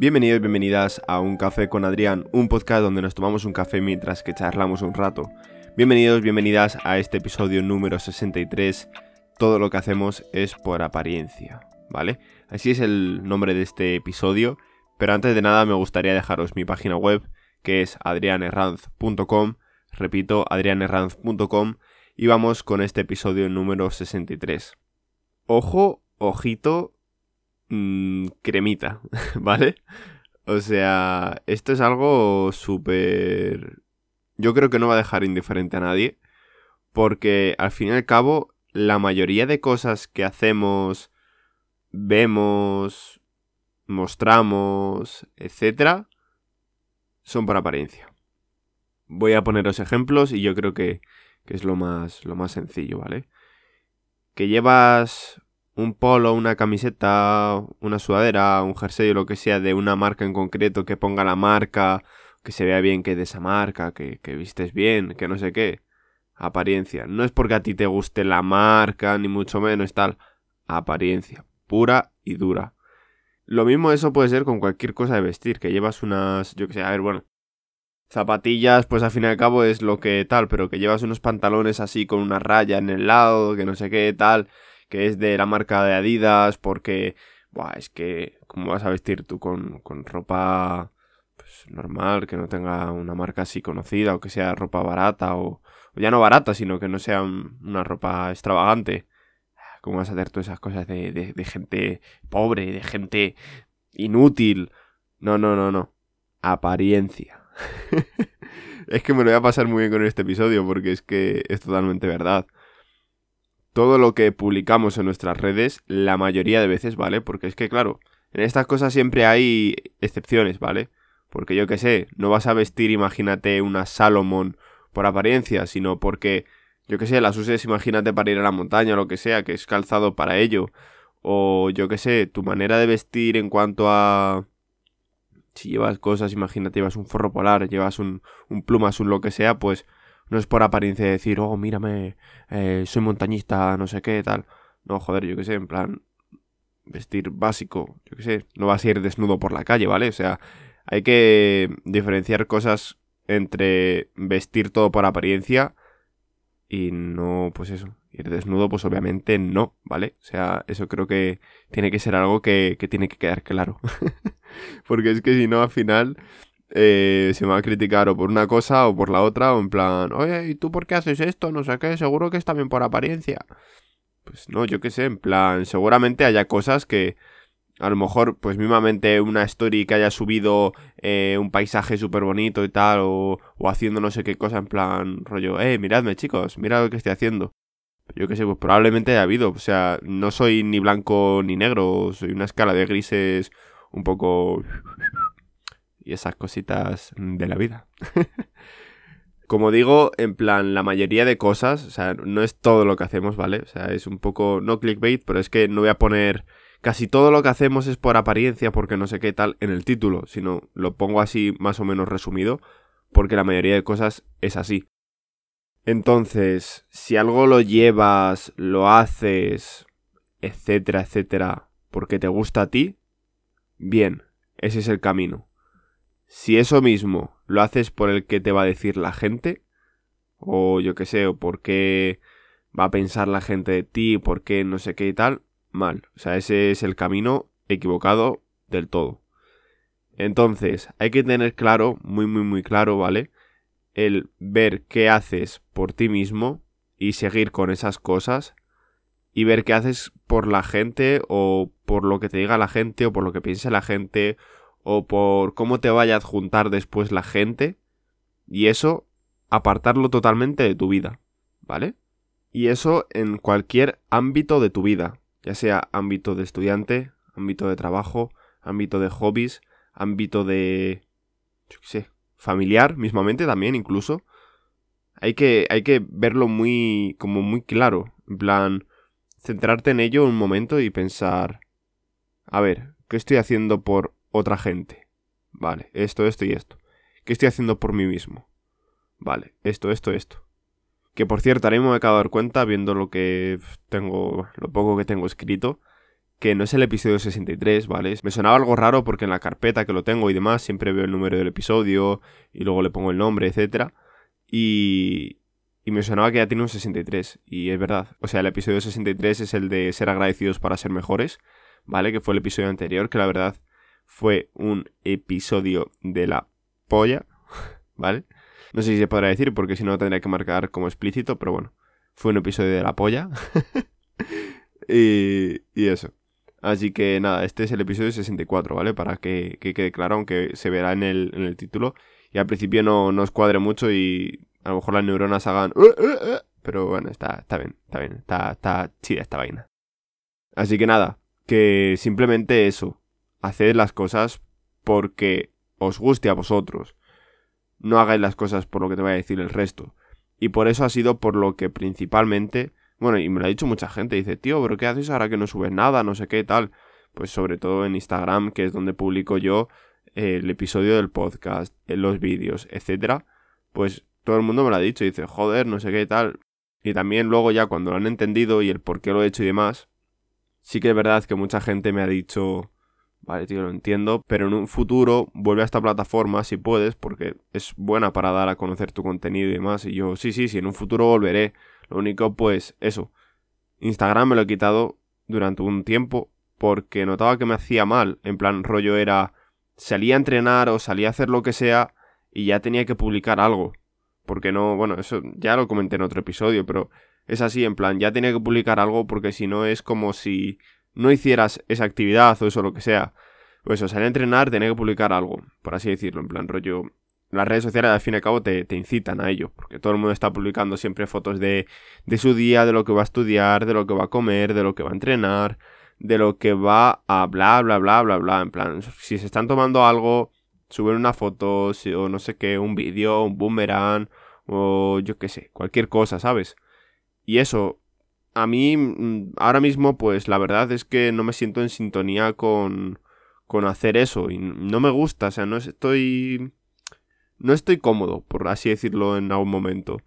Bienvenidos y bienvenidas a Un Café con Adrián, un podcast donde nos tomamos un café mientras que charlamos un rato. Bienvenidos, bienvenidas a este episodio número 63. Todo lo que hacemos es por apariencia, ¿vale? Así es el nombre de este episodio, pero antes de nada me gustaría dejaros mi página web, que es adrianerranz.com, repito, adrianerranz.com, y vamos con este episodio número 63. Ojo, ojito, mmm, cremita, ¿vale? O sea, esto es algo súper... Yo creo que no va a dejar indiferente a nadie, porque al fin y al cabo, la mayoría de cosas que hacemos, vemos, mostramos, etcétera, son por apariencia. Voy a poneros ejemplos y yo creo que, que es lo más, lo más sencillo, ¿vale? Que llevas un polo, una camiseta, una sudadera, un jersey o lo que sea de una marca en concreto que ponga la marca, que se vea bien que es de esa marca, que, que vistes bien, que no sé qué. Apariencia. No es porque a ti te guste la marca, ni mucho menos tal. Apariencia. Pura y dura. Lo mismo eso puede ser con cualquier cosa de vestir, que llevas unas, yo que sé, a ver, bueno, zapatillas, pues al fin y al cabo es lo que tal, pero que llevas unos pantalones así con una raya en el lado, que no sé qué tal, que es de la marca de Adidas, porque, buah, es que, ¿cómo vas a vestir tú con, con ropa pues, normal, que no tenga una marca así conocida, o que sea ropa barata, o, ya no barata, sino que no sea un, una ropa extravagante? ¿Cómo vas a hacer todas esas cosas de, de, de gente pobre, de gente inútil? No, no, no, no. Apariencia. es que me lo voy a pasar muy bien con este episodio porque es que es totalmente verdad. Todo lo que publicamos en nuestras redes, la mayoría de veces, ¿vale? Porque es que, claro, en estas cosas siempre hay excepciones, ¿vale? Porque yo qué sé, no vas a vestir, imagínate, una Salomon por apariencia, sino porque, yo qué sé, las uses, imagínate, para ir a la montaña o lo que sea, que es calzado para ello. O yo qué sé, tu manera de vestir en cuanto a si llevas cosas, imagínate, llevas un forro polar, llevas un, un plumas, un lo que sea, pues no es por apariencia de decir, oh, mírame, eh, soy montañista, no sé qué, tal. No, joder, yo qué sé, en plan, vestir básico, yo qué sé, no vas a ir desnudo por la calle, ¿vale? O sea, hay que diferenciar cosas entre vestir todo por apariencia y no, pues eso, ir desnudo, pues obviamente no, ¿vale? O sea, eso creo que tiene que ser algo que, que tiene que quedar claro. Porque es que si no, al final eh, se me va a criticar o por una cosa o por la otra, o en plan, oye, ¿y tú por qué haces esto? No sé qué, seguro que es también por apariencia. Pues no, yo qué sé, en plan, seguramente haya cosas que a lo mejor, pues mismamente una story que haya subido eh, un paisaje súper bonito y tal, o, o haciendo no sé qué cosa, en plan, rollo, eh, miradme chicos, mirad lo que estoy haciendo. Yo qué sé, pues probablemente haya habido, o sea, no soy ni blanco ni negro, soy una escala de grises un poco... esas cositas de la vida. Como digo, en plan, la mayoría de cosas, o sea, no es todo lo que hacemos, ¿vale? O sea, es un poco, no clickbait, pero es que no voy a poner casi todo lo que hacemos es por apariencia, porque no sé qué tal en el título, sino lo pongo así más o menos resumido, porque la mayoría de cosas es así. Entonces, si algo lo llevas, lo haces, etcétera, etcétera, porque te gusta a ti, bien, ese es el camino. Si eso mismo lo haces por el que te va a decir la gente, o yo qué sé, o por qué va a pensar la gente de ti, por qué no sé qué y tal, mal. O sea, ese es el camino equivocado del todo. Entonces, hay que tener claro, muy, muy, muy claro, ¿vale? El ver qué haces por ti mismo y seguir con esas cosas y ver qué haces por la gente o por lo que te diga la gente o por lo que piense la gente o por cómo te vaya a adjuntar después la gente y eso apartarlo totalmente de tu vida, ¿vale? Y eso en cualquier ámbito de tu vida, ya sea ámbito de estudiante, ámbito de trabajo, ámbito de hobbies, ámbito de yo qué sé, familiar mismamente también incluso. Hay que hay que verlo muy como muy claro, en plan centrarte en ello un momento y pensar, a ver, ¿qué estoy haciendo por otra gente? Vale, esto, esto y esto. ¿Qué estoy haciendo por mí mismo? Vale, esto, esto, esto. Que por cierto, ahora mismo me acabo de dar cuenta, viendo lo que tengo, lo poco que tengo escrito, que no es el episodio 63, ¿vale? Me sonaba algo raro porque en la carpeta que lo tengo y demás siempre veo el número del episodio y luego le pongo el nombre, etc. Y, y me sonaba que ya tiene un 63. Y es verdad. O sea, el episodio 63 es el de ser agradecidos para ser mejores, ¿vale? Que fue el episodio anterior, que la verdad fue un episodio de la polla, ¿vale? No sé si se podrá decir porque si no tendría que marcar como explícito, pero bueno, fue un episodio de la polla. y, eso. Así que nada, este es el episodio 64, ¿vale? Para que, quede claro, aunque se verá en el, en el título. Y al principio no, no os cuadre mucho y a lo mejor las neuronas hagan... Uh, uh, uh", pero bueno, está, está bien, está bien, está, está chida esta vaina. Así que nada, que simplemente eso. Haced las cosas porque os guste a vosotros. No hagáis las cosas por lo que te vaya a decir el resto. Y por eso ha sido por lo que principalmente bueno, y me lo ha dicho mucha gente. Dice, tío, pero ¿qué haces ahora que no subes nada? No sé qué tal. Pues sobre todo en Instagram, que es donde publico yo eh, el episodio del podcast, eh, los vídeos, etcétera. Pues todo el mundo me lo ha dicho. Dice, joder, no sé qué tal. Y también luego ya cuando lo han entendido y el por qué lo he hecho y demás, sí que es verdad que mucha gente me ha dicho, vale, tío, lo entiendo, pero en un futuro vuelve a esta plataforma si puedes, porque es buena para dar a conocer tu contenido y demás. Y yo, sí, sí, sí, en un futuro volveré. Lo único, pues, eso. Instagram me lo he quitado durante un tiempo porque notaba que me hacía mal. En plan, rollo era. Salía a entrenar o salía a hacer lo que sea y ya tenía que publicar algo. Porque no, bueno, eso ya lo comenté en otro episodio, pero es así, en plan, ya tenía que publicar algo porque si no es como si no hicieras esa actividad o eso lo que sea. Pues eso, salía a entrenar, tenía que publicar algo, por así decirlo, en plan, rollo, las redes sociales al fin y al cabo te, incitan a ello, porque todo el mundo está publicando siempre fotos de, de su día, de lo que va a estudiar, de lo que va a comer, de lo que va a entrenar, de lo que va a bla, bla, bla, bla, bla. En plan, si se están tomando algo, suben una foto o no sé qué, un vídeo, un boomerang o yo qué sé, cualquier cosa, ¿sabes? Y eso, a mí mm, ahora mismo pues la verdad es que no me siento en sintonía con, con hacer eso y no me gusta, o sea, no estoy no estoy cómodo, por así decirlo en algún momento.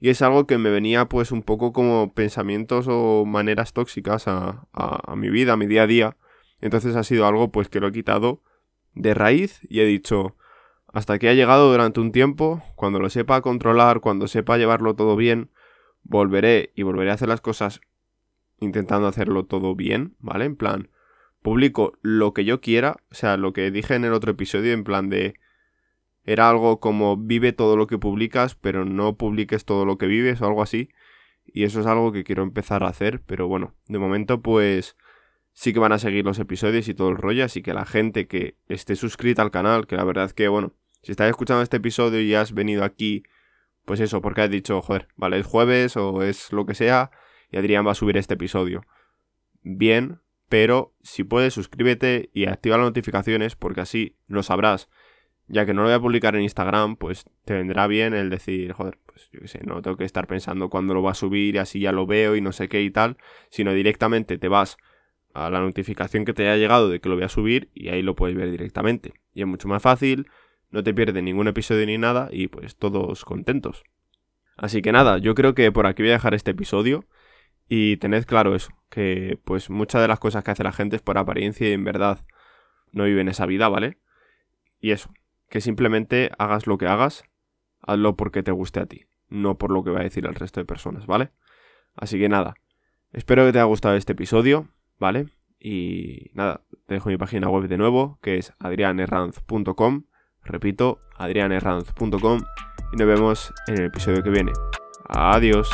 Y es algo que me venía pues un poco como pensamientos o maneras tóxicas a, a, mi vida, a mi día a día. Entonces ha sido algo pues que lo he quitado de raíz y he dicho, hasta aquí ha llegado durante un tiempo, cuando lo sepa controlar, cuando sepa llevarlo todo bien, volveré y volveré a hacer las cosas intentando hacerlo todo bien, ¿vale? En plan, publico lo que yo quiera, o sea, lo que dije en el otro episodio, en plan de era algo como vive todo lo que publicas, pero no publiques todo lo que vives o algo así. Y eso es algo que quiero empezar a hacer, pero bueno, de momento pues sí que van a seguir los episodios y todo el rollo, así que la gente que esté suscrita al canal, que la verdad que bueno, si estás escuchando este episodio y has venido aquí, pues eso, porque has dicho, joder, vale, es jueves o es lo que sea, y Adrián va a subir este episodio. Bien, pero si puedes suscríbete y activa las notificaciones porque así lo sabrás ya que no lo voy a publicar en Instagram, pues te vendrá bien el decir, joder, pues yo qué sé, no tengo que estar pensando cuándo lo va a subir y así ya lo veo y no sé qué y tal, sino directamente te vas a la notificación que te haya llegado de que lo voy a subir y ahí lo puedes ver directamente. Y es mucho más fácil, no te pierdes ningún episodio ni nada y pues todos contentos. Así que nada, yo creo que por aquí voy a dejar este episodio y tened claro eso, que pues muchas de las cosas que hace la gente es por apariencia y en verdad no viven esa vida, ¿vale? Y eso, que simplemente hagas lo que hagas, hazlo porque te guste a ti, no por lo que va a decir el resto de personas, ¿vale? Así que nada, espero que te haya gustado este episodio, ¿vale? Y nada, te dejo mi página web de nuevo, que es adrianerranz.com, repito, adrianerranz.com, y nos vemos en el episodio que viene. Adiós.